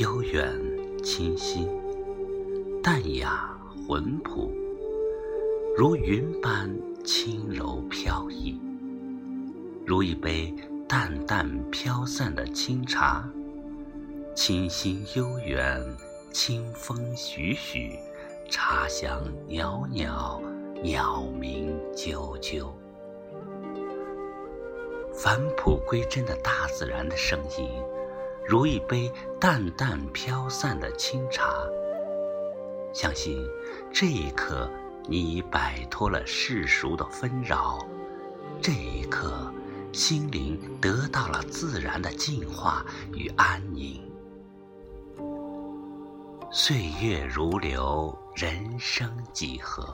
悠远清新，淡雅浑朴，如云般轻柔飘逸，如一杯淡淡飘散的清茶，清新悠远，清风徐徐，茶香袅袅，鸟鸣啾啾。返璞归真的大自然的声音，如一杯淡淡飘散的清茶。相信这一刻，你已摆脱了世俗的纷扰；这一刻，心灵得到了自然的净化与安宁。岁月如流，人生几何？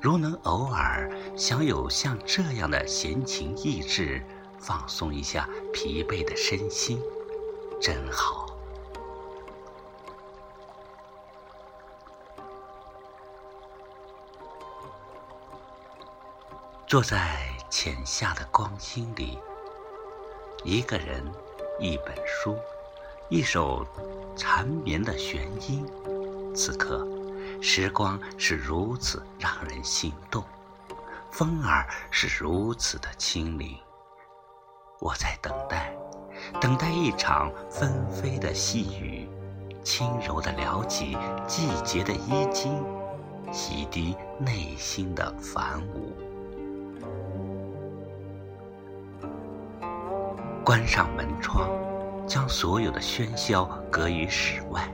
如能偶尔享有像这样的闲情逸致，放松一下疲惫的身心，真好。坐在浅夏的光阴里，一个人，一本书，一首缠绵的弦音，此刻。时光是如此让人心动，风儿是如此的清灵。我在等待，等待一场纷飞的细雨，轻柔地撩起季节的衣襟，洗涤内心的繁芜。关上门窗，将所有的喧嚣隔于室外。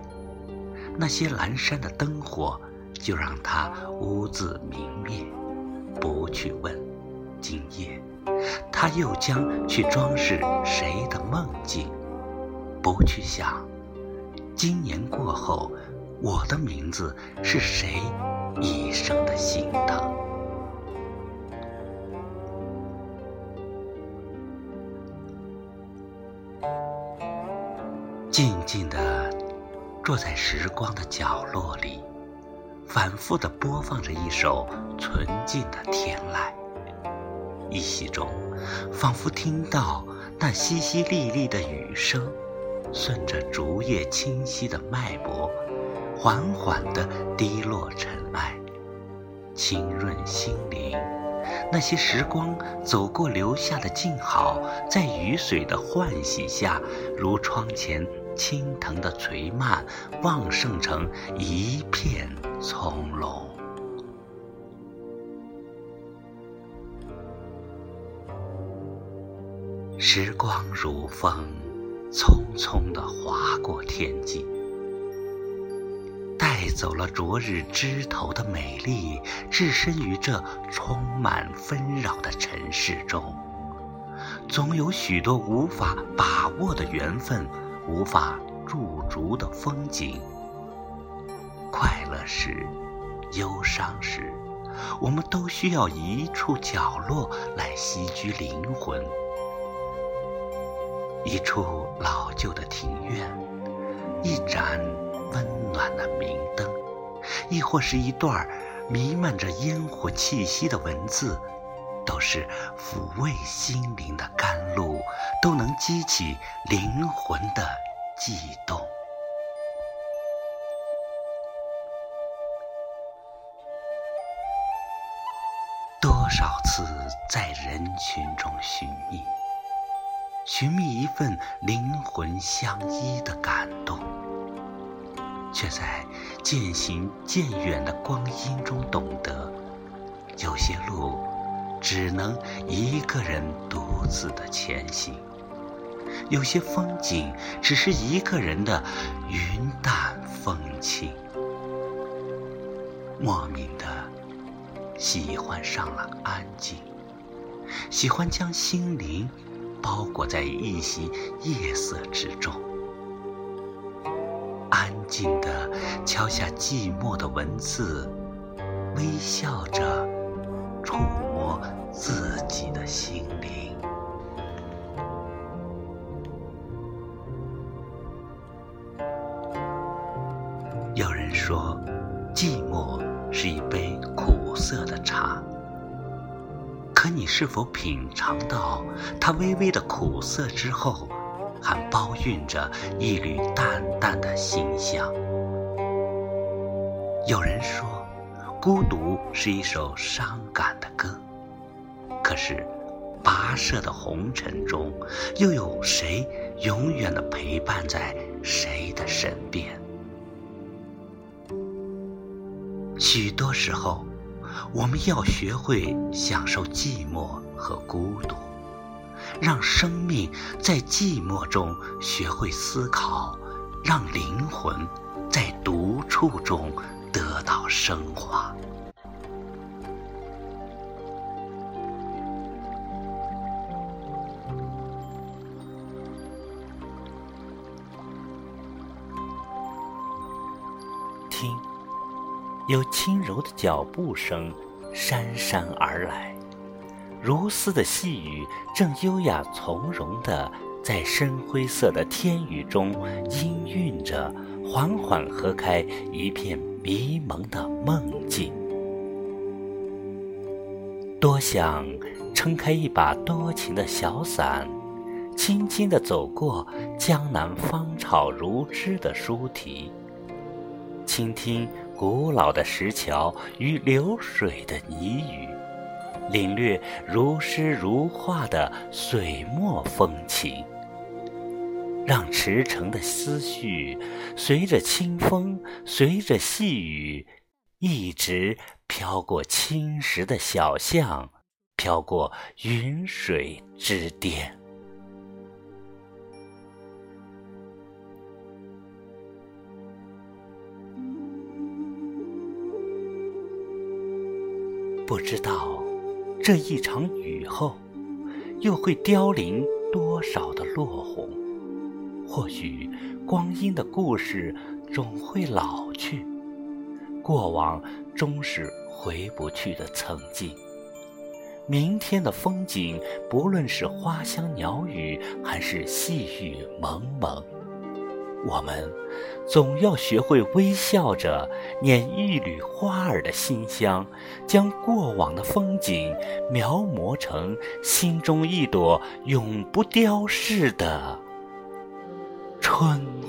那些阑珊的灯火，就让它兀自明灭。不去问，今夜，它又将去装饰谁的梦境？不去想，今年过后，我的名字是谁一生的心疼？静静的。坐在时光的角落里，反复的播放着一首纯净的天籁。一息中，仿佛听到那淅淅沥沥的雨声，顺着竹叶清晰的脉搏，缓缓地滴落尘埃，清润心灵。那些时光走过留下的静好，在雨水的唤醒下，如窗前。青藤的垂蔓，旺盛成一片葱茏。时光如风，匆匆的划过天际，带走了昨日枝头的美丽，置身于这充满纷扰的尘世中。总有许多无法把握的缘分。无法驻足的风景，快乐时，忧伤时，我们都需要一处角落来栖居灵魂。一处老旧的庭院，一盏温暖的明灯，亦或是一段弥漫着烟火气息的文字，都是抚慰心灵的甘露。都能激起灵魂的悸动。多少次在人群中寻觅，寻觅一份灵魂相依的感动，却在渐行渐远的光阴中懂得，有些路只能一个人独自的前行。有些风景只是一个人的云淡风轻，莫名的喜欢上了安静，喜欢将心灵包裹在一袭夜色之中，安静的敲下寂寞的文字，微笑着触摸自己的心灵。有人说，寂寞是一杯苦涩的茶。你是否品尝到它微微的苦涩之后，还包蕴着一缕淡淡的馨香。有人说，孤独是一首伤感的歌，可是，跋涉的红尘中，又有谁永远的陪伴在谁的身边？许多时候，我们要学会享受寂寞和孤独，让生命在寂寞中学会思考，让灵魂在独处中得到升华。听。有轻柔的脚步声姗姗而来，如丝的细雨正优雅从容地在深灰色的天宇中氤氲着，缓缓合开一片迷蒙的梦境。多想撑开一把多情的小伞，轻轻地走过江南芳草如织的书题，倾听。古老的石桥与流水的泥语，领略如诗如画的水墨风情，让驰骋的思绪随着清风，随着细雨，一直飘过青石的小巷，飘过云水之巅。不知道这一场雨后，又会凋零多少的落红？或许光阴的故事总会老去，过往终是回不去的曾经。明天的风景，不论是花香鸟语，还是细雨蒙蒙。我们总要学会微笑着捻一缕花儿的馨香，将过往的风景描摹成心中一朵永不凋逝的春。